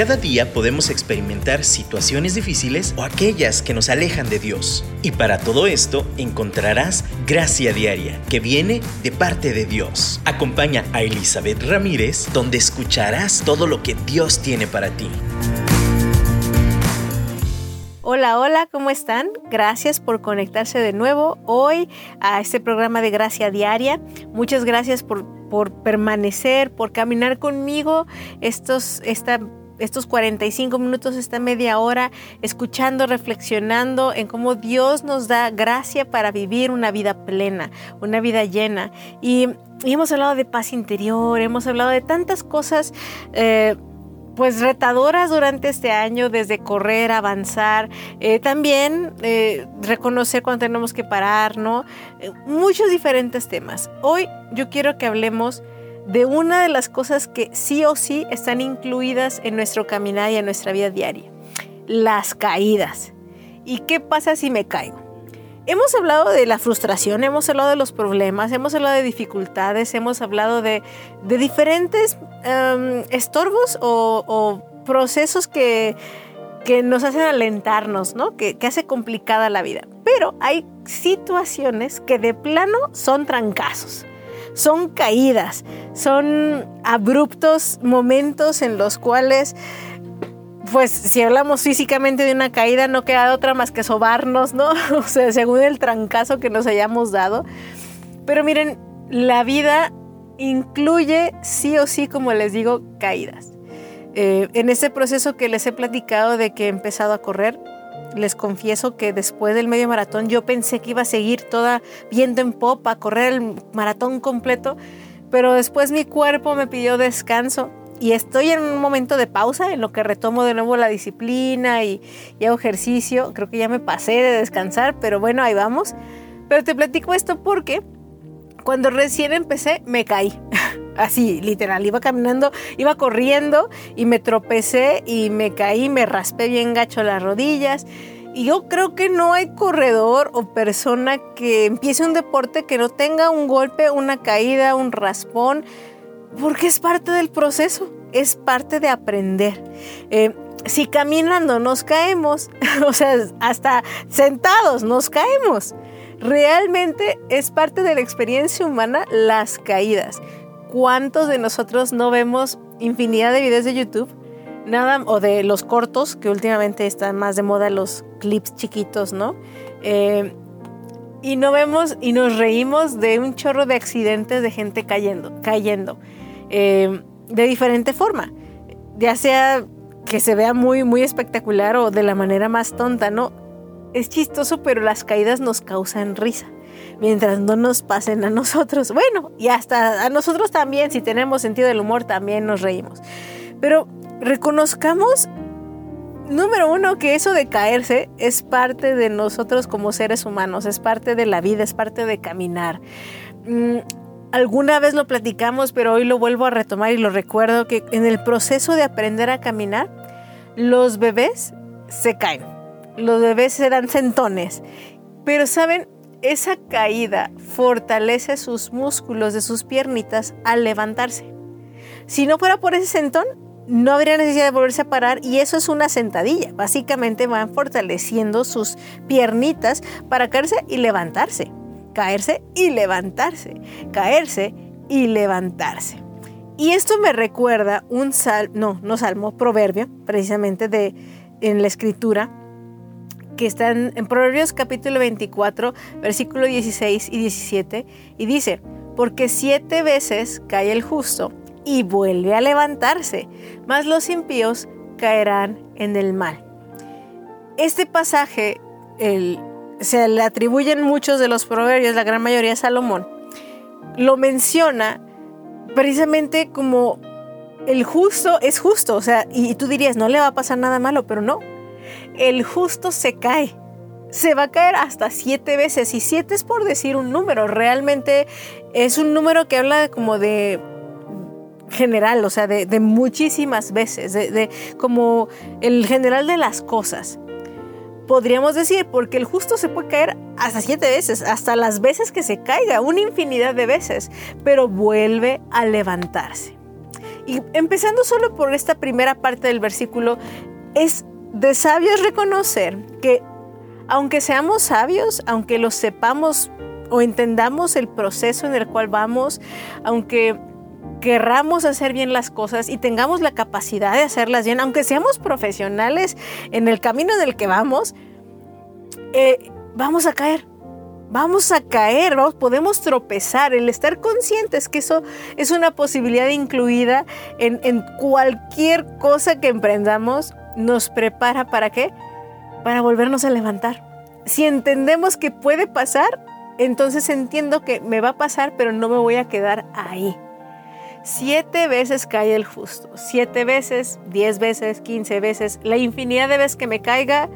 Cada día podemos experimentar situaciones difíciles o aquellas que nos alejan de Dios. Y para todo esto encontrarás gracia diaria que viene de parte de Dios. Acompaña a Elizabeth Ramírez donde escucharás todo lo que Dios tiene para ti. Hola, hola, ¿cómo están? Gracias por conectarse de nuevo hoy a este programa de Gracia Diaria. Muchas gracias por, por permanecer, por caminar conmigo estos, esta estos 45 minutos, esta media hora, escuchando, reflexionando en cómo Dios nos da gracia para vivir una vida plena, una vida llena. Y, hemos hablado de paz interior, hemos hablado de tantas cosas. Eh, pues retadoras durante este año, desde correr, avanzar, eh, también eh, reconocer cuando tenemos que parar, ¿no? muchos diferentes temas. Hoy yo quiero que hablemos de una de las cosas que sí o sí están incluidas en nuestro caminar y en nuestra vida diaria, las caídas. ¿Y qué pasa si me caigo? Hemos hablado de la frustración, hemos hablado de los problemas, hemos hablado de dificultades, hemos hablado de, diferentes em, estorbos o, procesos que, que, nos hacen alentarnos, ¿no? que, que hace complicada la vida. Pero hay situaciones que de plano son trancazos son caídas, son abruptos momentos en los cuales, pues si hablamos físicamente de una caída, no queda otra más que sobarnos, ¿no? O sea, según el trancazo que nos hayamos dado. Pero miren, la vida incluye sí o sí, como les digo, caídas. Eh, en ese proceso que les he platicado de que he empezado a correr, les confieso que después del medio maratón yo pensé que iba a seguir toda viendo en popa, correr el maratón completo, pero después mi cuerpo me pidió descanso y estoy en un momento de pausa en lo que retomo de nuevo la disciplina y, y hago ejercicio. Creo que ya me pasé de descansar, pero bueno, ahí vamos. Pero te platico esto porque cuando recién empecé me caí. Así, literal, iba caminando, iba corriendo y me tropecé y me caí, me raspé bien gacho las rodillas. Y yo creo que no hay corredor o persona que empiece un deporte que no tenga un golpe, una caída, un raspón, porque es parte del proceso, es parte de aprender. Eh, si caminando nos caemos, o sea, hasta sentados nos caemos. Realmente es parte de la experiencia humana las caídas. ¿Cuántos de nosotros no vemos infinidad de videos de YouTube? Nada, o de los cortos, que últimamente están más de moda los clips chiquitos, ¿no? Eh, y no vemos y nos reímos de un chorro de accidentes de gente cayendo, cayendo eh, de diferente forma. Ya sea que se vea muy, muy espectacular o de la manera más tonta, ¿no? Es chistoso, pero las caídas nos causan risa mientras no nos pasen a nosotros. Bueno, y hasta a nosotros también, si tenemos sentido del humor, también nos reímos. Pero reconozcamos, número uno, que eso de caerse es parte de nosotros como seres humanos, es parte de la vida, es parte de caminar. Mm, alguna vez lo platicamos, pero hoy lo vuelvo a retomar y lo recuerdo que en el proceso de aprender a caminar, los bebés se caen. Los bebés se dan centones. Pero saben, esa caída fortalece sus músculos de sus piernitas al levantarse. Si no fuera por ese sentón, no habría necesidad de volverse a parar y eso es una sentadilla. Básicamente van fortaleciendo sus piernitas para caerse y levantarse. Caerse y levantarse. Caerse y levantarse. Y esto me recuerda un salmo, no, no salmo, proverbio, precisamente de en la escritura, que están en Proverbios capítulo 24, versículo 16 y 17, y dice, porque siete veces cae el justo y vuelve a levantarse, mas los impíos caerán en el mal. Este pasaje se le atribuyen muchos de los proverbios, la gran mayoría a Salomón, lo menciona precisamente como el justo es justo, o sea, y tú dirías, no le va a pasar nada malo, pero no, el justo se cae. Se va a caer hasta siete veces. Y siete es por decir un número. Realmente es un número que habla como de general, o sea, de, muchísimas veces, de, como el general de las cosas. Podríamos decir, porque el justo se puede caer hasta siete veces, hasta las veces que se caiga, una infinidad de veces, pero vuelve a levantarse. Y empezando solo por esta primera parte del versículo, es de sabios reconocer que aunque seamos sabios, aunque lo sepamos o entendamos el proceso en el cual vamos, aunque querramos hacer bien las cosas y tengamos la capacidad de hacerlas bien, aunque seamos profesionales en el camino en el que vamos, eh, vamos a caer. Vamos a caer, podemos tropezar. El estar conscientes que eso es una posibilidad incluida en cualquier cosa que emprendamos, nos prepara para qué? Para volvernos a levantar. Si entendemos que puede pasar, entonces entiendo que me va a pasar, pero no me voy a quedar ahí. Siete veces cae el justo, siete veces, diez veces, quince veces, la infinidad de veces que me caiga,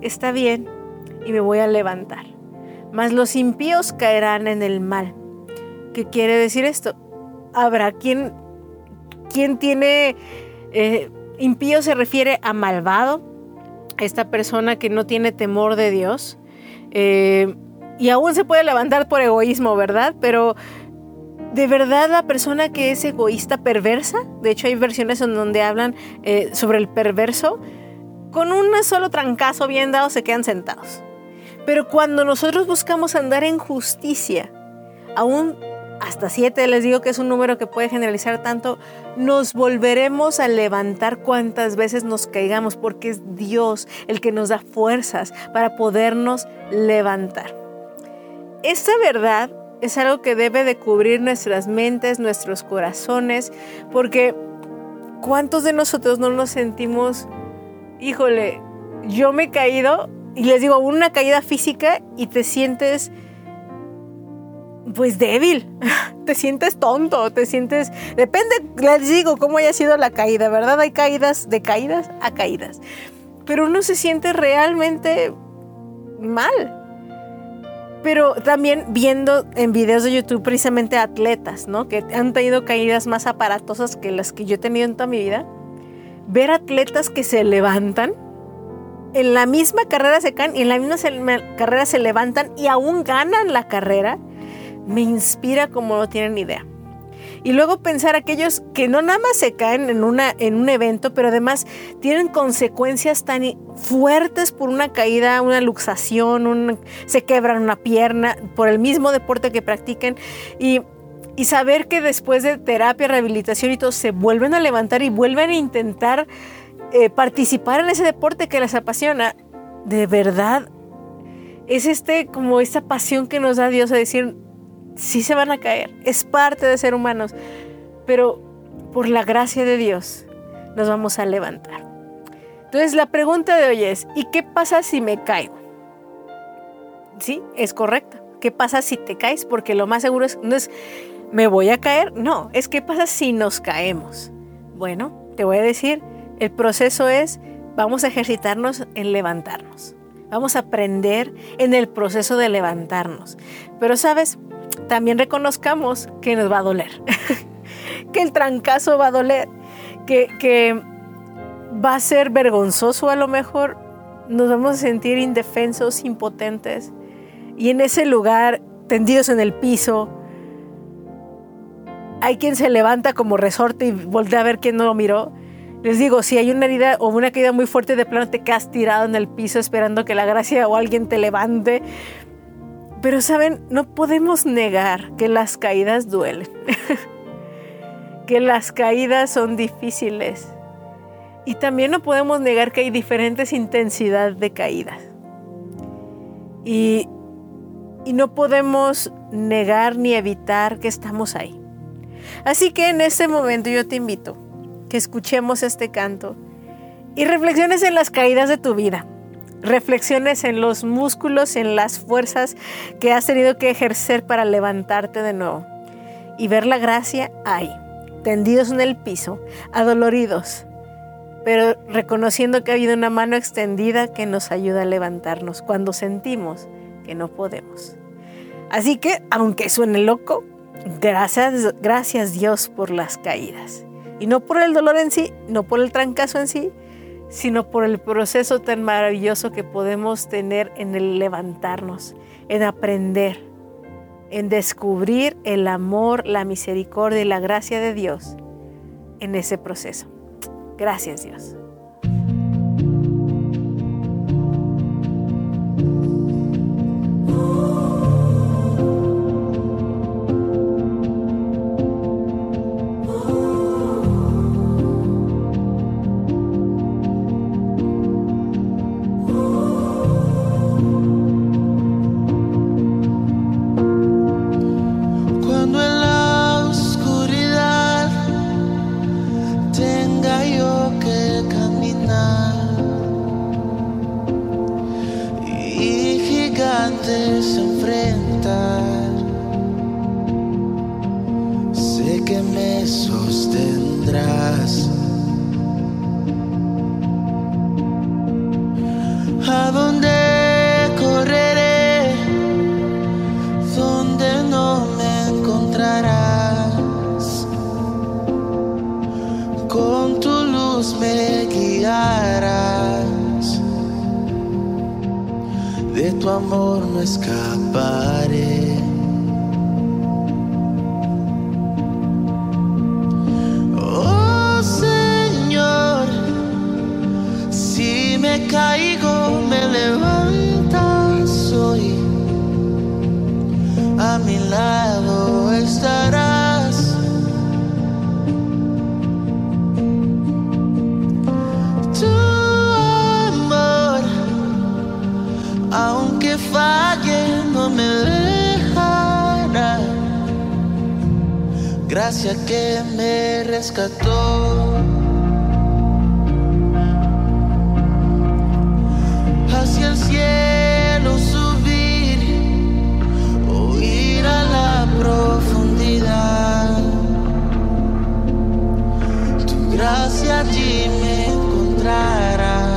está bien y me voy a levantar. Mas los impíos caerán en el mal. ¿Qué quiere decir esto? Habrá quien, quien tiene, eh, impío se refiere a malvado, esta persona que no tiene temor de Dios. Eh, y aún se puede levantar por egoísmo, ¿verdad? Pero de verdad la persona que es egoísta perversa, de hecho hay versiones en donde hablan eh, sobre el perverso, con un solo trancazo bien dado se quedan sentados. Pero cuando nosotros buscamos andar en justicia, aún hasta siete les digo que es un número que puede generalizar tanto, nos volveremos a levantar cuantas veces nos caigamos, porque es Dios el que nos da fuerzas para podernos levantar. Esta verdad es algo que debe de cubrir nuestras mentes, nuestros corazones, porque ¿cuántos de nosotros no nos sentimos, híjole, yo me he caído y les digo, una caída física y te sientes pues débil, te sientes tonto, te sientes, depende, les digo, cómo haya sido la caída, ¿verdad? Hay caídas de caídas a caídas, pero uno se siente realmente mal pero también viendo en videos de YouTube precisamente atletas, ¿no? Que han tenido caídas más aparatosas que las que yo he tenido en toda mi vida. Ver atletas que se levantan, en la misma carrera se caen y en la misma carrera se levantan y aún ganan la carrera, me inspira como no tienen idea. Y luego pensar aquellos que no nada más se caen en, una, en un evento, pero además tienen consecuencias tan fuertes por una caída, una luxación, se quebran una pierna por el mismo deporte que practiquen. Y, saber que después de terapia, rehabilitación y todo, se vuelven a levantar y vuelven a intentar eh, participar en ese deporte que les apasiona, de verdad es este como esta pasión que nos da Dios a decir, sí se van a caer, es parte de ser humanos, pero por la gracia de Dios nos vamos a levantar. Entonces la pregunta de hoy es, ¿y qué pasa si me caigo? Sí, es correcto. ¿Qué pasa si te caes? Porque lo más seguro es, no es, ¿me voy a caer? No, es ¿qué pasa si nos caemos? Bueno, te voy a decir, el proceso es, vamos a ejercitarnos en levantarnos. Vamos a aprender en el proceso de levantarnos. Pero sabes, también reconozcamos que nos va a doler, que el trancazo va a doler, que, va a ser vergonzoso a lo mejor, nos vamos a sentir indefensos, impotentes, y en ese lugar, tendidos en el piso, hay quien se levanta como resorte y voltea a ver quién no lo miró. Les digo, si hay una herida o una caída muy fuerte, de plano te quedas tirado en el piso esperando que la gracia o alguien te levante. Pero saben, no podemos negar que las caídas duelen, que las caídas son difíciles. Y también no podemos negar que hay diferentes intensidades de caídas. Y, y no podemos negar ni evitar que estamos ahí. Así que en este momento yo te invito que escuchemos este canto y reflexiones en las caídas de tu vida reflexiones en los músculos, en las fuerzas que has tenido que ejercer para levantarte de nuevo. Y ver la gracia ahí, tendidos en el piso, adoloridos, pero reconociendo que ha habido una mano extendida que nos ayuda a levantarnos cuando sentimos que no podemos. Así que, aunque suene loco, gracias, gracias Dios por las caídas. Y no por el dolor en sí, no por el trancazo en sí, sino por el proceso tan maravilloso que podemos tener en el levantarnos, en aprender, en descubrir el amor, la misericordia y la gracia de Dios en ese proceso. Gracias Dios. tu amor no escaparé. Oh Señor, si me caigo, me levantas hoy a mi lado. Que me rescató. Hacia el cielo subir o ir a la profundidad. Tu gracia allí me encontrará.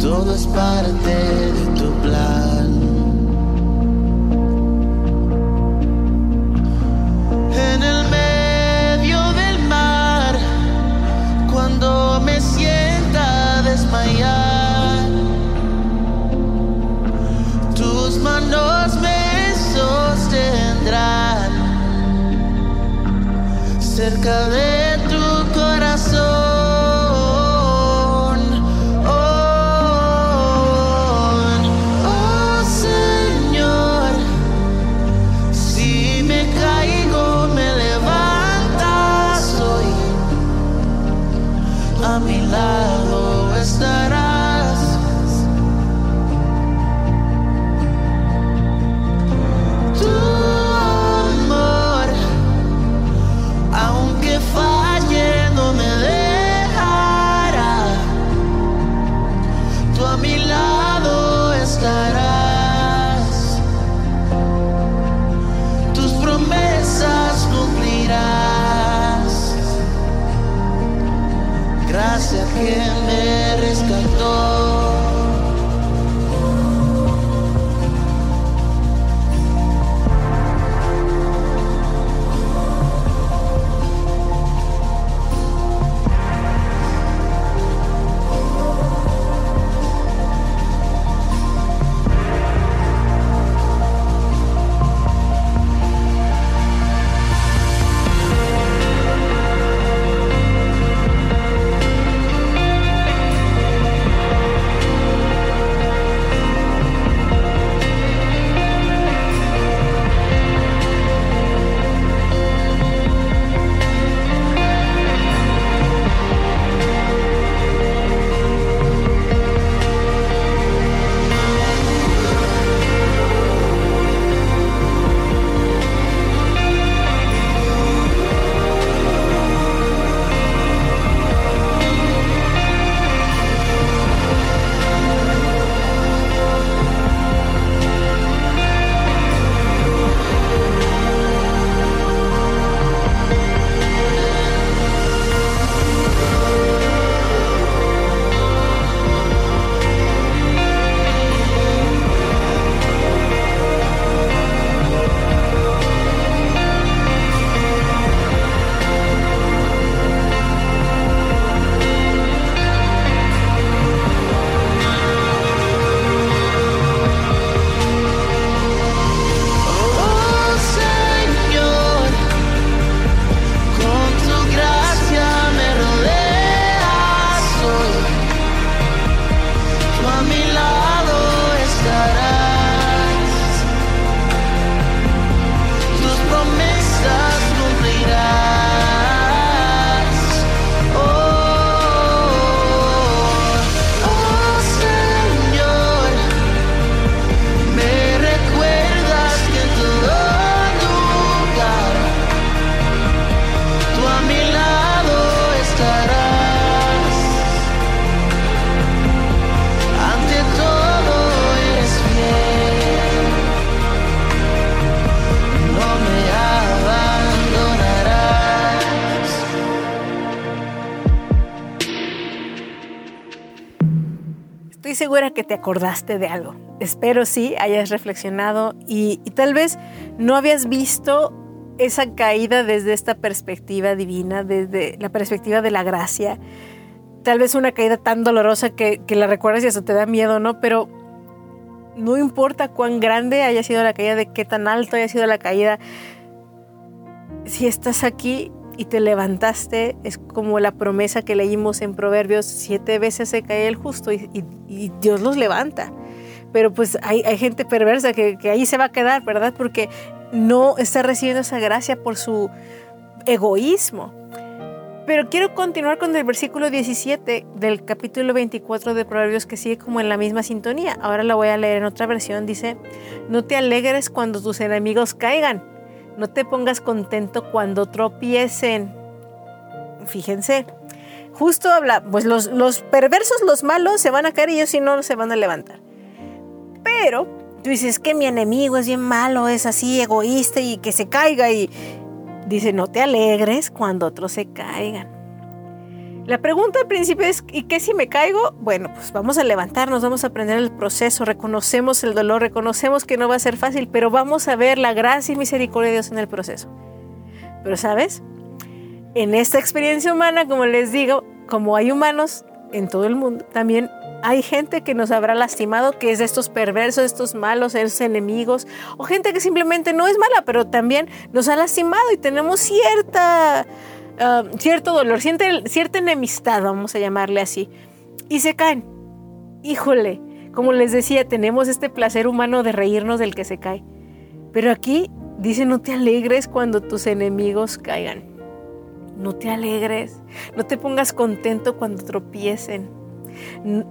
Todo es parte de tu plan. Te acordaste de algo. Espero sí hayas reflexionado y, tal vez no habías visto esa caída desde esta perspectiva divina, desde la perspectiva de la gracia. Tal vez una caída tan dolorosa que, que la recuerdas y eso te da miedo, ¿no? Pero no importa cuán grande haya sido la caída, de qué tan alto haya sido la caída, si estás aquí y te levantaste, es como la promesa que leímos en Proverbios, siete veces se cae el justo y, Dios los levanta. Pero pues hay, gente perversa que, que, ahí se va a quedar, ¿verdad? Porque no está recibiendo esa gracia por su egoísmo. Pero quiero continuar con el versículo 17 del capítulo 24 de Proverbios que sigue como en la misma sintonía. Ahora la voy a leer en otra versión. Dice, no te alegres cuando tus enemigos caigan. No te pongas contento cuando tropiecen. Fíjense, justo habla, pues los, los perversos, los malos se van a caer y ellos si no se van a levantar. Pero tú dices que mi enemigo es bien malo, es así egoísta y que se caiga y, Dice, no te alegres cuando otros se caigan. La pregunta al principio es, ¿y qué si me caigo? Bueno, pues vamos a levantarnos, vamos a aprender el proceso, reconocemos el dolor, reconocemos que no va a ser fácil, pero vamos a ver la gracia y misericordia de Dios en el proceso. Pero sabes, en esta experiencia humana, como les digo, como hay humanos en todo el mundo, también hay gente que nos habrá lastimado, que es de estos perversos, estos malos, estos enemigos, o gente que simplemente no es mala, pero también nos ha lastimado y tenemos cierta, ah, cierto dolor, cierta, cierta enemistad, vamos a llamarle así, y se caen. Híjole, como les decía, tenemos este placer humano de reírnos del que se cae. Pero aquí dice, no te alegres cuando tus enemigos caigan. No te alegres, no te pongas contento cuando tropiecen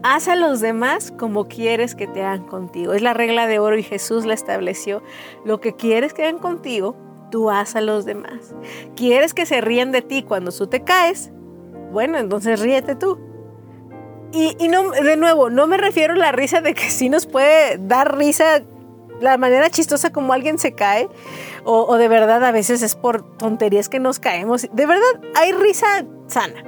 Haz a los demás como quieres que te hagan contigo. Es la regla de oro y Jesús la estableció. Lo que quieres que hagan contigo, tú haz a los demás. ¿Quieres que se ríen de ti cuando tú te caes? Bueno, entonces ríete tú. Y, no, de nuevo, no me refiero a la risa de que sí nos puede dar risa la manera chistosa como alguien se cae, o de verdad a veces es por tonterías que nos caemos. De verdad, hay risa sana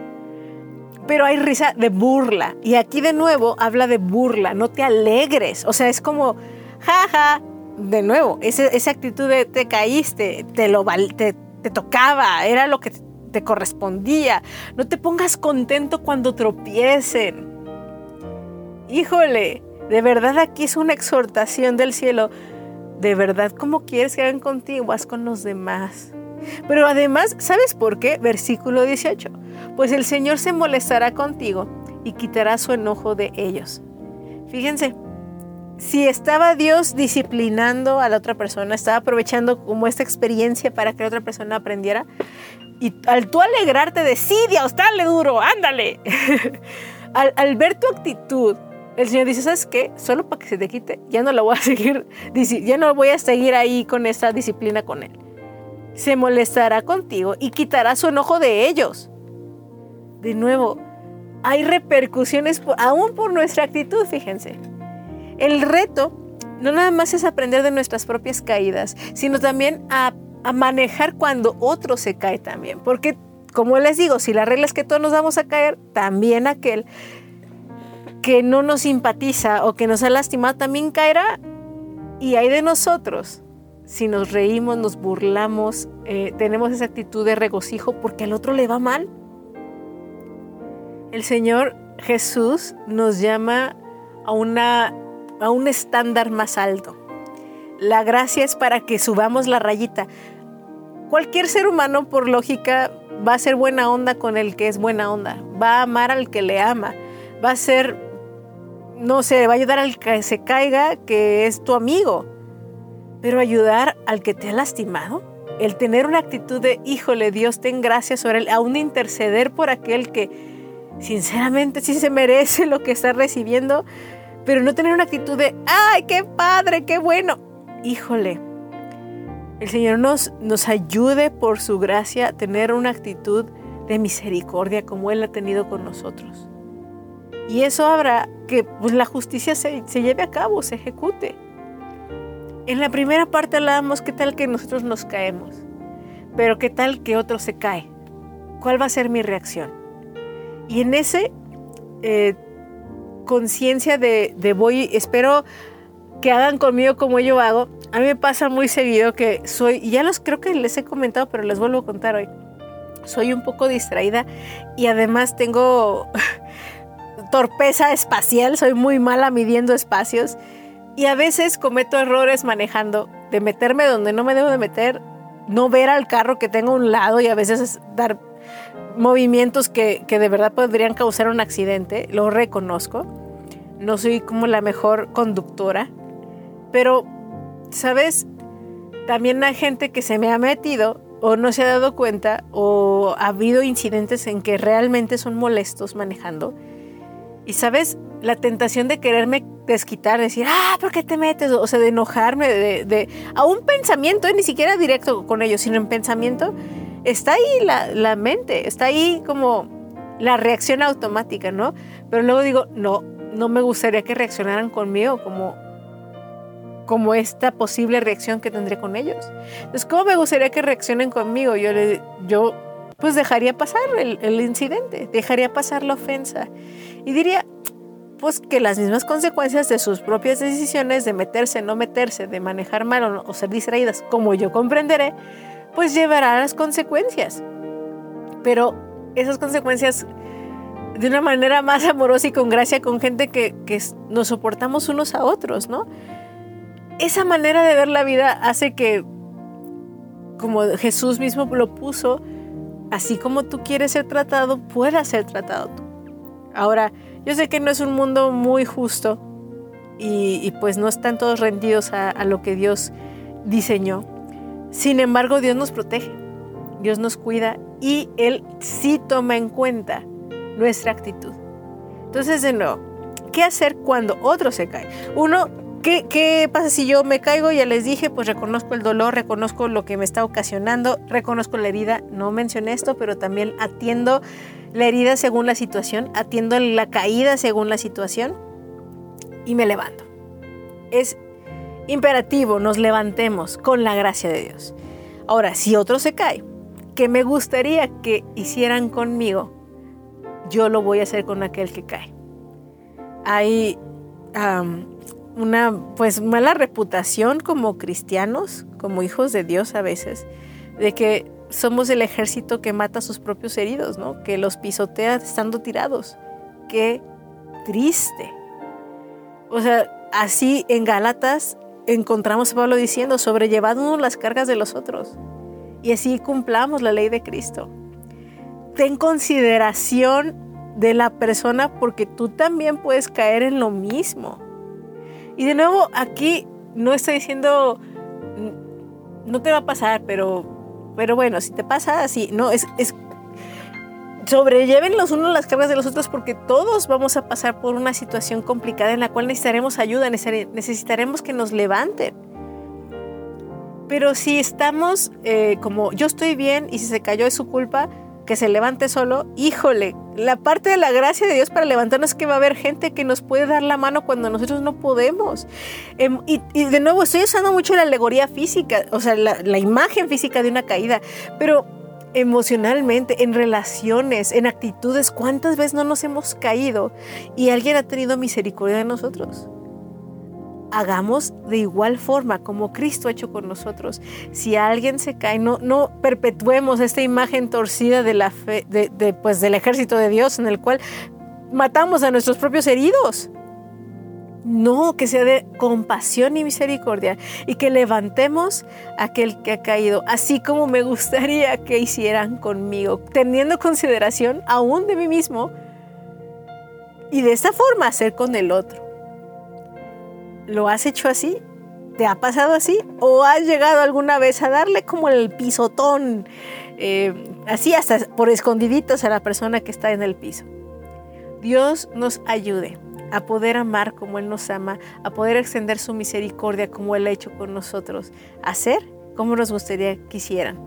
pero hay risa de burla. Y aquí de nuevo habla de burla, no te alegres. O sea, es como, jaja, de nuevo, esa actitud de te caíste, te, lo, te, te tocaba, era lo que te correspondía. No te pongas contento cuando tropiecen. Híjole, de verdad aquí es una exhortación del cielo. De verdad, ¿cómo quieres que hagan contigo? Haz con los demás. Pero además, ¿sabes por qué? Versículo 18. Pues el Señor se molestará contigo y quitará su enojo de ellos. Fíjense, si estaba Dios disciplinando a la otra persona, estaba aprovechando como esta experiencia para que la otra persona aprendiera, y al tú alegrarte de sí, Dios, dale duro, ándale. al, ver tu actitud, el Señor dice, ¿sabes qué? Solo para que se te quite, ya no lo voy a seguir, ya no voy a seguir ahí con esa disciplina con Él se molestará contigo y quitará su enojo de ellos. De nuevo, hay repercusiones aún por nuestra actitud, fíjense. El reto no nada más es aprender de nuestras propias caídas, sino también a, manejar cuando otro se cae también. Porque, como les digo, si la regla es que todos nos vamos a caer, también aquel que no nos simpatiza o que nos ha lastimado también caerá. Y hay de nosotros si nos reímos, nos burlamos, eh, tenemos esa actitud de regocijo porque al otro le va mal. El Señor Jesús nos llama a, una, a un estándar más alto. La gracia es para que subamos la rayita. Cualquier ser humano, por lógica, va a ser buena onda con el que es buena onda. Va a amar al que le ama. Va a ser, no sé, va a ayudar al que se caiga, que es tu amigo pero ayudar al que te ha lastimado, el tener una actitud de, híjole, Dios, ten gracias sobre él, aún interceder por aquel que sinceramente sí se merece lo que está recibiendo, pero no tener una actitud de, ay, qué padre, qué bueno. Híjole, el Señor nos, nos ayude por su gracia a tener una actitud de misericordia como Él ha tenido con nosotros. Y eso habrá que pues, la justicia se, se lleve a cabo, se ejecute. En la primera parte hablábamos qué tal que nosotros nos caemos, pero qué tal que otro se cae. ¿Cuál va a ser mi reacción? Y en ese, eh, conciencia de, de voy, espero que hagan conmigo como yo hago. A mí me pasa muy seguido que soy, y ya los creo que les he comentado, pero les vuelvo a contar hoy. Soy un poco distraída y además tengo torpeza espacial, soy muy mala midiendo espacios y a veces cometo errores manejando, de meterme donde no me debo de meter, no ver al carro que tengo a un lado y a veces dar movimientos que, que de verdad podrían causar un accidente, lo reconozco. No soy como la mejor conductora, pero, ¿sabes? También hay gente que se me ha metido o no se ha dado cuenta o ha habido incidentes en que realmente son molestos manejando. Y, ¿sabes? La tentación de quererme desquitar, decir, ah, ¿por qué te metes? O sea, de enojarme, de, a un pensamiento, ni siquiera directo con ellos, sino en pensamiento, está ahí la, la mente, está ahí como la reacción automática, ¿no? Pero luego digo, no, no me gustaría que reaccionaran conmigo como como esta posible reacción que tendré con ellos. Entonces, ¿cómo me gustaría que reaccionen conmigo? Yo, yo pues dejaría pasar el, el incidente, dejaría pasar la ofensa y diría, pues que las mismas consecuencias de sus propias decisiones de meterse, no meterse, de manejar mal o, o ser distraídas, como yo comprenderé, pues llevará a las consecuencias. Pero esas consecuencias de una manera más amorosa y con gracia con gente que, que nos soportamos unos a otros, ¿no? esa manera de ver la vida hace que, como Jesús mismo lo puso, así como tú quieres ser tratado, puedas ser tratado tú. Ahora, yo sé que no es un mundo muy justo y, pues no están todos rendidos a, a lo que Dios diseñó. Sin embargo, Dios nos protege, Dios nos cuida y Él sí toma en cuenta nuestra actitud. Entonces, de nuevo, ¿qué hacer cuando otro se cae? Uno ¿Qué, pasa si yo me caigo? Ya les dije, pues reconozco el dolor, reconozco lo que me está ocasionando, reconozco la herida. No mencioné esto, pero también atiendo la herida según la situación, atiendo la caída según la situación y me levanto. Es imperativo, nos levantemos con la gracia de Dios. Ahora, si otro se cae, que me gustaría que hicieran conmigo, yo lo voy a hacer con aquel que cae. Hay una pues mala reputación como cristianos, como hijos de Dios a veces, de que somos el ejército que mata a sus propios heridos, ¿no? Que los pisotea estando tirados. Qué triste. O sea, así en Gálatas encontramos a Pablo diciendo, sobrellevadnos las cargas de los otros. Y así cumplamos la ley de Cristo. Ten consideración de la persona porque tú también puedes caer en lo mismo. Y de nuevo, aquí no estoy diciendo, no te va a pasar, pero, pero bueno, si te pasa así, no, es, es sobrelleven los unos las cargas de los otros porque todos vamos a pasar por una situación complicada en la cual necesitaremos ayuda, necesitaremos que nos levanten. Pero si estamos eh, como yo estoy bien y si se cayó es su culpa, que se levante solo, híjole, la parte de la gracia de Dios para levantarnos es que va a haber gente que nos puede dar la mano cuando nosotros no podemos. Em, y, de nuevo, estoy usando mucho la alegoría física, o sea, la, la imagen física de una caída, pero emocionalmente, en relaciones, en actitudes, ¿cuántas veces no nos hemos caído y alguien ha tenido misericordia de nosotros? Hagamos de igual forma como Cristo ha hecho con nosotros. Si alguien se cae, no, no perpetuemos esta imagen torcida de la fe, pues, del ejército de Dios en el cual matamos a nuestros propios heridos. No, que sea de compasión y misericordia y que levantemos a aquel que ha caído, así como me gustaría que hicieran conmigo, teniendo consideración aún de mí mismo y de esta forma hacer con el otro. ¿Lo has hecho así? ¿Te ha pasado así? ¿O has llegado alguna vez a darle como el pisotón, eh, así hasta por escondiditos a la persona que está en el piso? Dios nos ayude a poder amar como Él nos ama, a poder extender su misericordia como Él ha hecho con nosotros, a ser como nos gustaría que hicieran.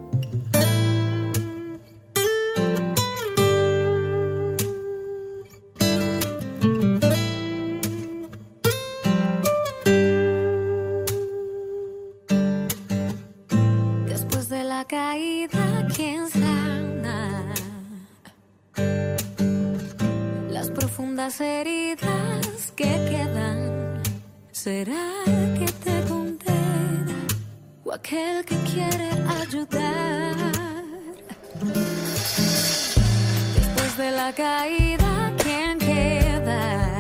Será que te condena o aquel que quiere ayudar. Después de la caída, ¿quién queda?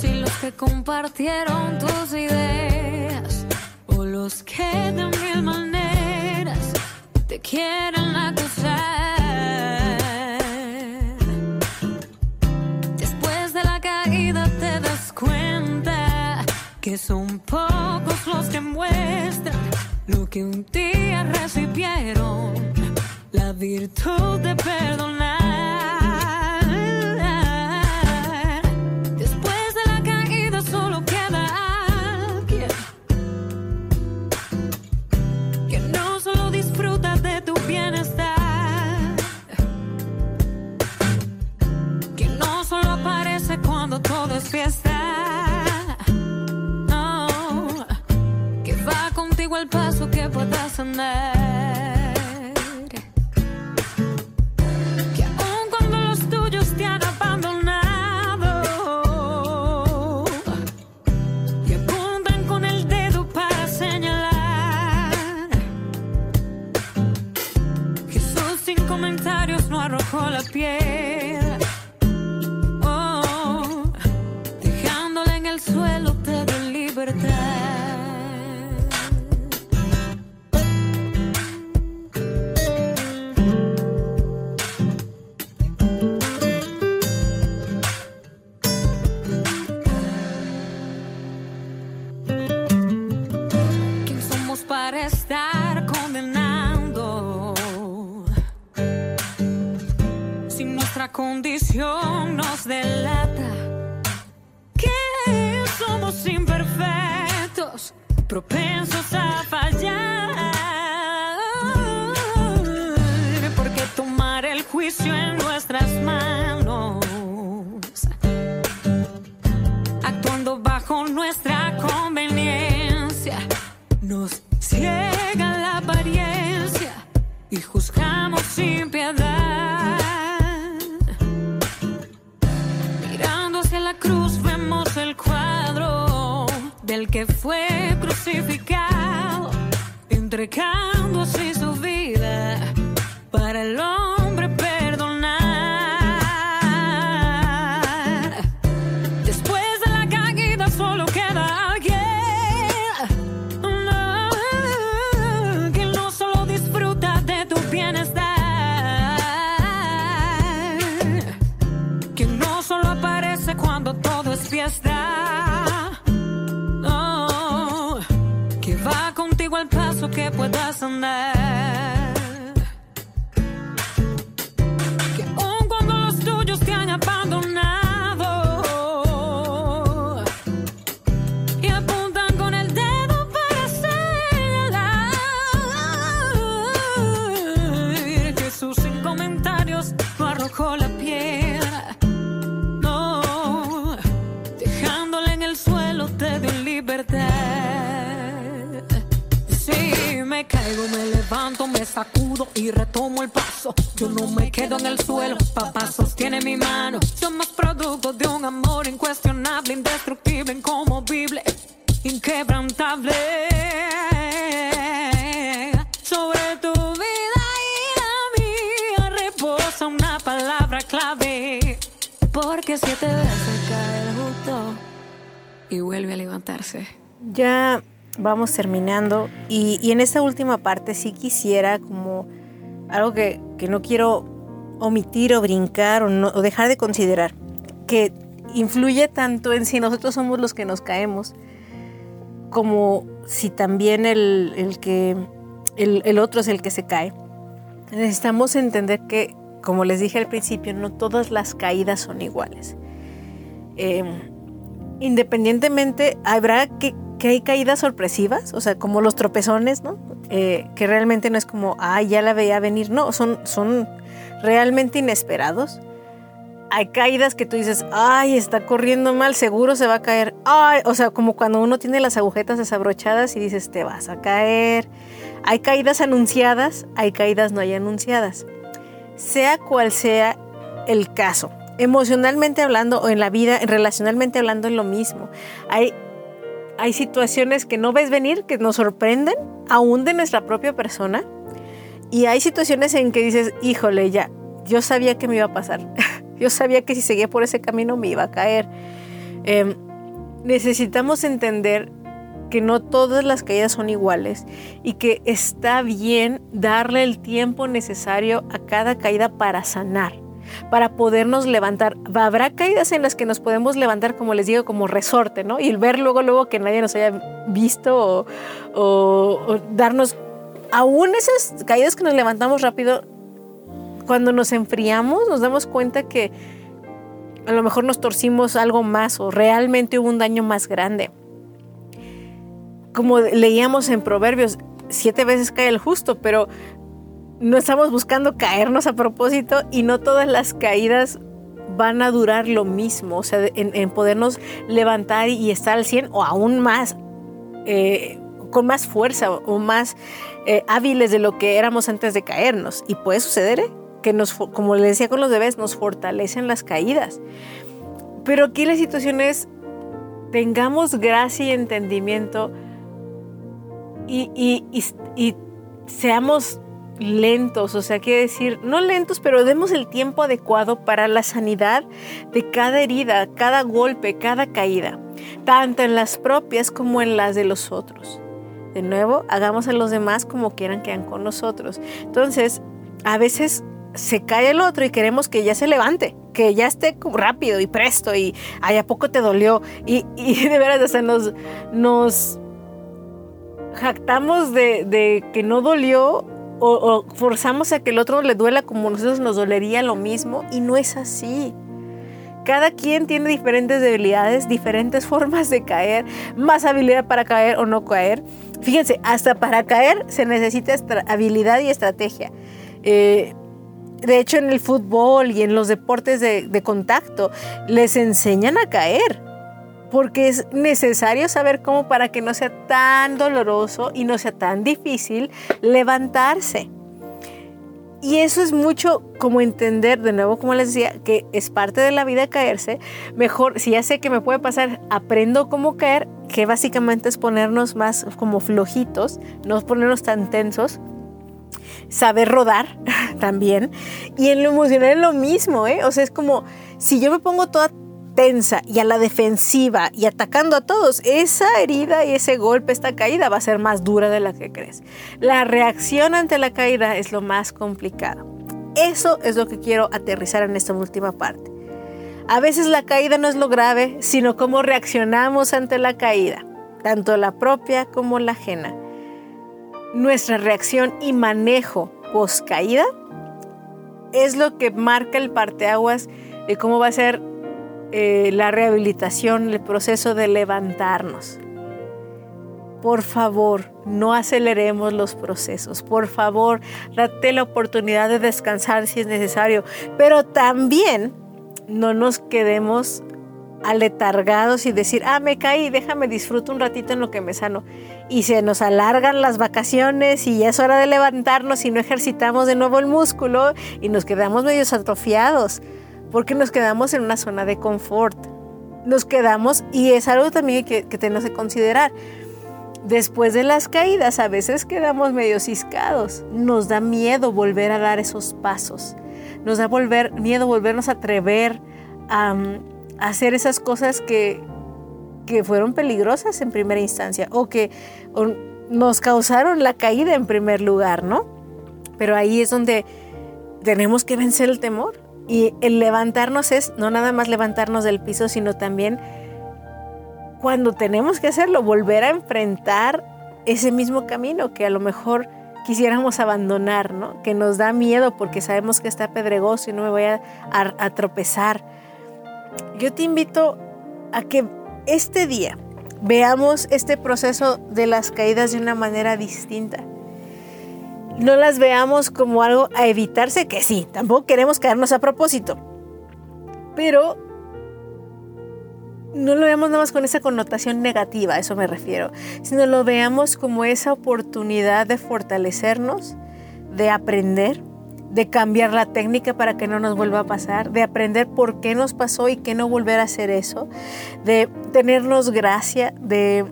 Si los que compartieron tus ideas la virtud no, que va contigo al paso que puedas andar. Que aun cuando los tuyos te han abandonado caigo, me levanto, me sacudo y retomo el paso. Yo no me quedo en el suelo, papá sostiene mi mano. Somos producto de un amor incuestionable, indestructible, inconmovible, inquebrantable. Sobre tu vida y la mía reposa una palabra clave. Porque siete veces cae el justo y vuelve a levantarse. Ya vamos terminando y, y en esta última parte sí quisiera como algo que, que no quiero omitir o brincar o, no- dejar de considerar, que influye tanto en si nosotros somos los que nos caemos, como si también el, el que el, el otro es el que se cae. Necesitamos entender que, como les dije al principio, no todas las caídas son iguales. Eh, independientemente, habrá que, que hay caídas sorpresivas, o sea, como los tropezones, ¿no? Eh, que realmente no es como, ay, ya la veía venir, no, son, son realmente inesperados. Hay caídas que tú dices, ay, está corriendo mal, seguro se va a caer. Ay, o sea, como cuando uno tiene las agujetas desabrochadas y dices, te vas a caer. Hay caídas anunciadas, hay caídas no hay anunciadas. Sea cual sea el caso, emocionalmente hablando o en la vida, relacionalmente hablando, es lo mismo. Hay, hay situaciones que no ves venir, que nos sorprenden, aún de nuestra propia persona. Y hay situaciones en que dices, híjole, ya, yo sabía que me iba a pasar. yo sabía que si seguía por ese camino me iba a caer. Em, necesitamos entender que no todas las caídas son iguales y que está bien darle el tiempo necesario a cada caída para sanar para podernos levantar. Habrá caídas en las que nos podemos levantar, como les digo, como resorte, ¿no? Y el ver luego, luego que nadie nos haya visto o, darnos, aún esas caídas que nos levantamos rápido, cuando nos enfriamos nos damos cuenta que a lo mejor nos torcimos algo más o realmente hubo un daño más grande. Como leíamos en Proverbios, siete veces cae el justo, pero no estamos buscando caernos a propósito y no todas las caídas van a durar lo mismo, o sea, en, podernos levantar y estar al 100 o aún más, eh, con más fuerza o más eh, hábiles de lo que éramos antes de caernos. Y puede suceder ¿eh? que nos, como le decía con los bebés, nos fortalecen las caídas. Pero aquí la situación es, tengamos gracia y entendimiento y, y, y seamos lentos, o sea, quiere decir, no lentos, pero demos el tiempo adecuado para la sanidad de cada herida, cada golpe, cada caída, tanto en las propias como en las de los otros. De nuevo, hagamos a los demás como quieran que hagan con nosotros. Entonces, a veces se cae el otro y queremos que ya se levante, que ya esté rápido y presto y ay, a poco te dolió. Y, de veras, o sea, nos, nos jactamos de, de que no dolió o, forzamos a que el otro le duela como nosotros nos dolería lo mismo y no es así. Cada quien tiene diferentes debilidades, diferentes formas de caer, más habilidad para caer o no caer. Fíjense, hasta para caer se necesita habilidad y estrategia. Eh, de hecho, en el fútbol y en los deportes de contacto les enseñan a caer porque es necesario saber cómo para que no sea tan doloroso y no sea tan difícil levantarse. Y eso es mucho como entender, de nuevo, como les decía, que es parte de la vida caerse. Mejor, si ya sé que me puede pasar, aprendo cómo caer, que básicamente es ponernos más como flojitos, no ponernos tan tensos. Saber rodar también. Y en lo emocional es lo mismo, ¿eh? O sea, es como si yo me pongo toda tensa y a la defensiva y atacando a todos, esa herida y ese golpe, esta caída va a ser más dura de la que crees. La reacción ante la caída es lo más complicado. Eso es lo que quiero aterrizar en esta última parte. A veces la caída no es lo grave, sino cómo reaccionamos ante la caída, tanto la propia como la ajena. Nuestra reacción y manejo post caída es lo que marca el parteaguas de cómo va a ser eh, la rehabilitación, el proceso de levantarnos. Por favor, no aceleremos los procesos. Por favor, date la oportunidad de descansar si es necesario. Pero también no nos quedemos aletargados y decir, ah, me caí, déjame disfruto un ratito en lo que me sano. Y se nos alargan las vacaciones y ya es hora de levantarnos y no ejercitamos de nuevo el músculo y nos quedamos medio atrofiados porque nos quedamos en una zona de confort. Nos quedamos, y es algo también que, tenemos que considerar. Después de las caídas a veces quedamos medio ciscados. Nos da miedo volver a dar esos pasos. Nos da volver, miedo volvernos a atrever a, hacer esas cosas que, que, fueron peligrosas en primera instancia o que nos causaron la caída en primer lugar, ¿no? Pero ahí es donde tenemos que vencer el temor. Y el levantarnos es no nada más levantarnos del piso, sino también cuando tenemos que hacerlo, volver a enfrentar ese mismo camino que a lo mejor quisiéramos abandonar, ¿no? Que nos da miedo porque sabemos que está pedregoso y no me voy a, a tropezar. Yo te invito a que este día veamos este proceso de las caídas de una manera distinta no las veamos como algo a evitarse, que sí, tampoco queremos caernos a propósito. Pero no lo veamos nada más con esa connotación negativa, a eso me refiero, sino lo veamos como esa oportunidad de fortalecernos, de aprender, de cambiar la técnica para que no nos vuelva a pasar, de aprender por qué nos pasó y que no volver a hacer eso, de tenernos gracia, de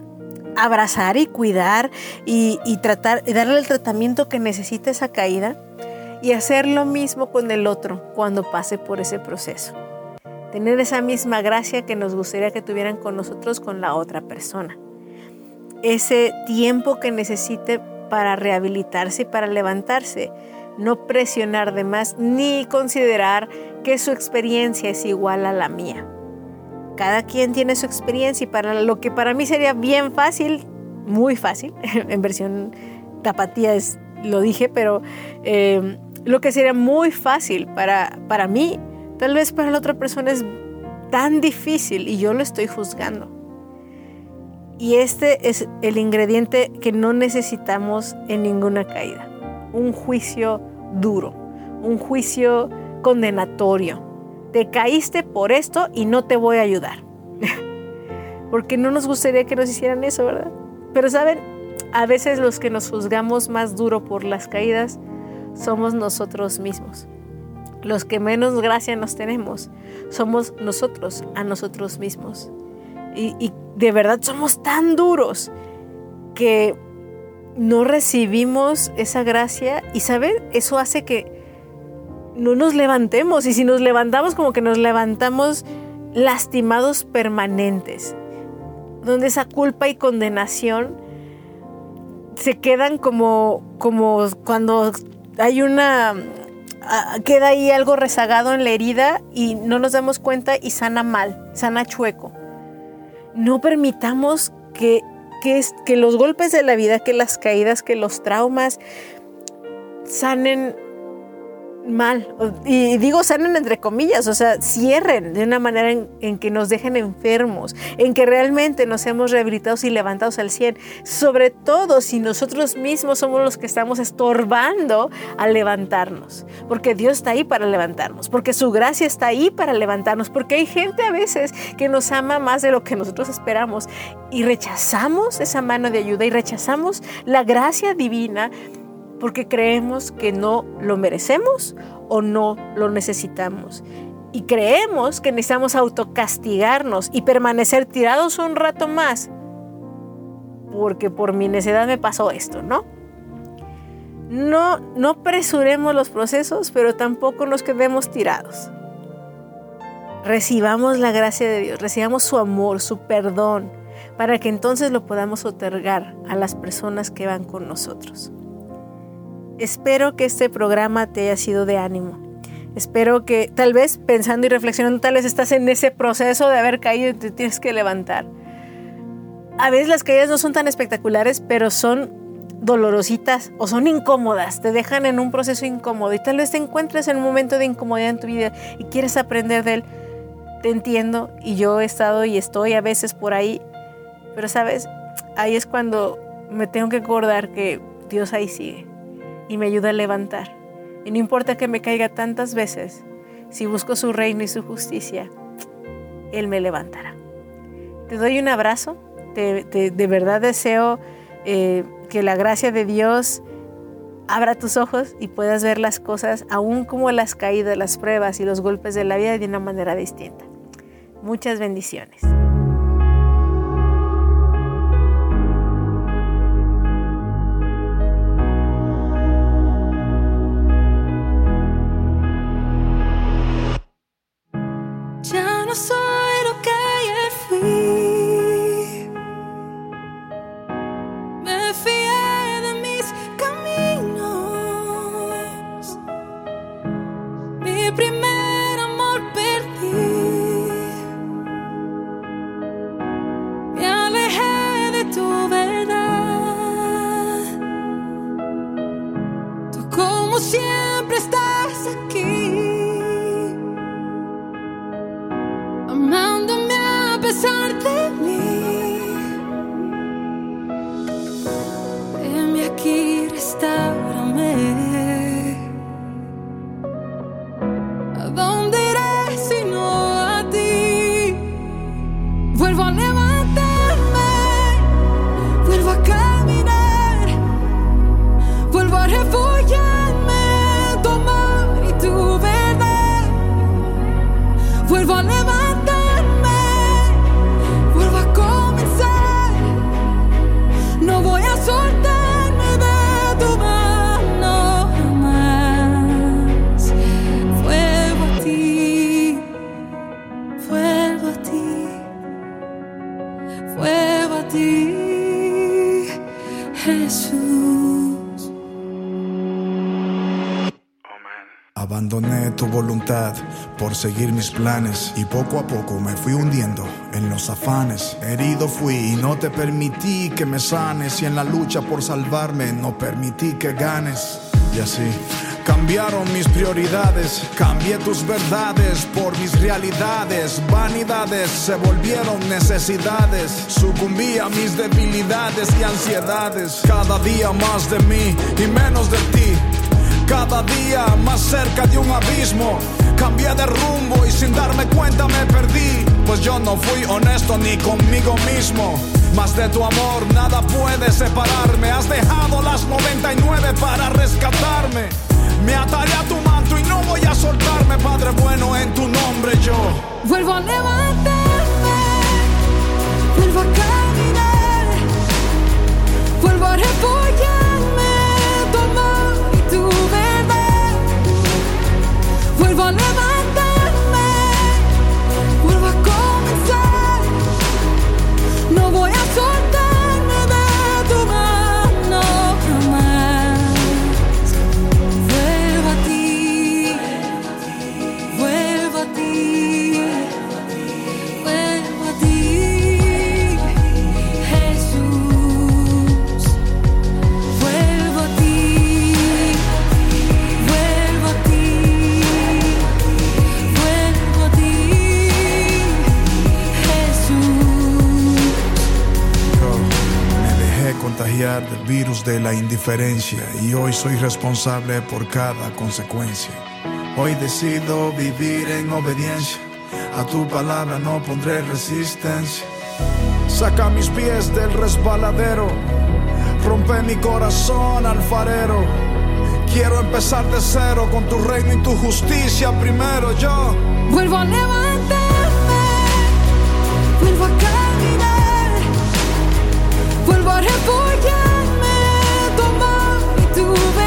abrazar y cuidar y, tratar y darle el tratamiento que necesita esa caída y hacer lo mismo con el otro cuando pase por ese proceso. Tener esa misma gracia que nos gustaría que tuvieran con nosotros con la otra persona. Ese tiempo que necesite para rehabilitarse y para levantarse. No presionar de más ni considerar que su experiencia es igual a la mía. Cada quien tiene su experiencia y para lo que para mí sería bien fácil, muy fácil, en versión tapatía es, lo dije, pero eh, lo que sería muy fácil para, para mí, tal vez para la otra persona es tan difícil y yo lo estoy juzgando. Y este es el ingrediente que no necesitamos en ninguna caída. Un juicio duro, un juicio condenatorio. Te caíste por esto y no te voy a ayudar. Porque no nos gustaría que nos hicieran eso, ¿verdad? Pero saben, a veces los que nos juzgamos más duro por las caídas somos nosotros mismos. Los que menos gracia nos tenemos somos nosotros a nosotros mismos. Y, de verdad somos tan duros que no recibimos esa gracia y saben, eso hace que no nos levantemos. Y si nos levantamos como que nos levantamos lastimados permanentes, donde esa culpa y condenación se quedan como, como cuando hay una, ah, queda ahí algo rezagado en la herida y no nos damos cuenta y sana mal, sana chueco. No permitamos que, que, los golpes de la vida, que las caídas, que los traumas sanen mal. Y digo sanen entre comillas, o sea, cierren de una manera en, que nos dejen enfermos, en que realmente nos seamos rehabilitados y levantados al 100. Sobre todo si nosotros mismos somos los que estamos estorbando al levantarnos. Porque Dios está ahí para levantarnos, porque su gracia está ahí para levantarnos, porque hay gente a veces que nos ama más de lo que nosotros esperamos y rechazamos esa mano de ayuda y rechazamos la gracia divina porque creemos que no lo merecemos o no lo necesitamos. Y creemos que necesitamos autocastigarnos y permanecer tirados un rato más, porque por mi necedad me pasó esto, ¿no? No, no apresuremos los procesos, pero tampoco nos quedemos tirados. Recibamos la gracia de Dios, recibamos su amor, su perdón, para que entonces lo podamos otorgar a las personas que van con nosotros. Espero que este programa te haya sido de ánimo. Espero que tal vez pensando y reflexionando, tal vez estás en ese proceso de haber caído y te tienes que levantar. A veces las caídas no son tan espectaculares, pero son dolorositas o son incómodas, te dejan en un proceso incómodo y tal vez te encuentres en un momento de incomodidad en tu vida y quieres aprender de él. Te entiendo y yo he estado y estoy a veces por ahí, pero sabes, ahí es cuando me tengo que acordar que Dios ahí sigue y me ayuda a levantar. Y no importa que me caiga tantas veces, si busco su reino y su justicia, Él me levantará. Te doy un abrazo, de verdad deseo eh, que la gracia de Dios abra tus ojos y puedas ver las cosas, aún como las caídas, las pruebas y los golpes de la vida de una manera distinta. Muchas bendiciones. Abandoné tu voluntad por seguir mis planes y poco a poco me fui hundiendo en los afanes. Herido fui y no te permití que me sanes y en la lucha por salvarme no permití que ganes. Y así cambiaron mis prioridades, cambié tus verdades por mis realidades. Vanidades se volvieron necesidades, sucumbí a mis debilidades y ansiedades. Cada día más de mí y menos de ti. Cada día más cerca de un abismo. Cambié de rumbo y sin darme cuenta me perdí. Pues yo no fui honesto ni conmigo mismo. Más de tu amor nada puede separarme. Has dejado las 99 para rescatarme. Me ataré a tu manto y no voy a soltarme, Padre bueno, en tu nombre yo. Vuelvo a levantarme, vuelvo a caminar, vuelvo a refugiarme, Vuelvo a de la indiferencia y hoy soy responsable por cada consecuencia. Hoy decido vivir en obediencia. A tu palabra no pondré resistencia. Saca mis pies del resbaladero. Rompe mi corazón alfarero. Quiero empezar de cero con tu reino y tu justicia primero. Yo Vuelvo a levantarme, vuelvo a caminar, vuelvo a refugiarme, tu amor